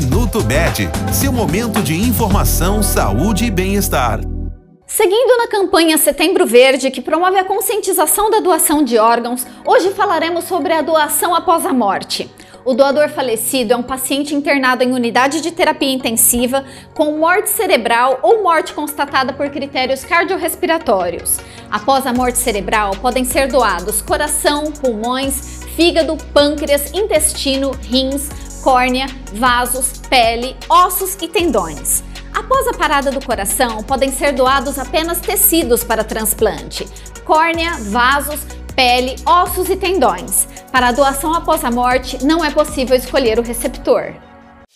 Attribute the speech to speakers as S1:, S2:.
S1: Minuto Med, seu momento de informação, saúde e bem-estar.
S2: Seguindo na campanha Setembro Verde, que promove a conscientização da doação de órgãos, hoje falaremos sobre a doação após a morte. O doador falecido é um paciente internado em unidade de terapia intensiva com morte cerebral ou morte constatada por critérios cardiorrespiratórios. Após a morte cerebral, podem ser doados coração, pulmões, fígado, pâncreas, intestino, rins, córnea, vasos, pele, ossos e tendões. Após a parada do coração, podem ser doados apenas tecidos para transplante: córnea, vasos, pele, ossos e tendões. Para a doação após a morte, não é possível escolher o receptor.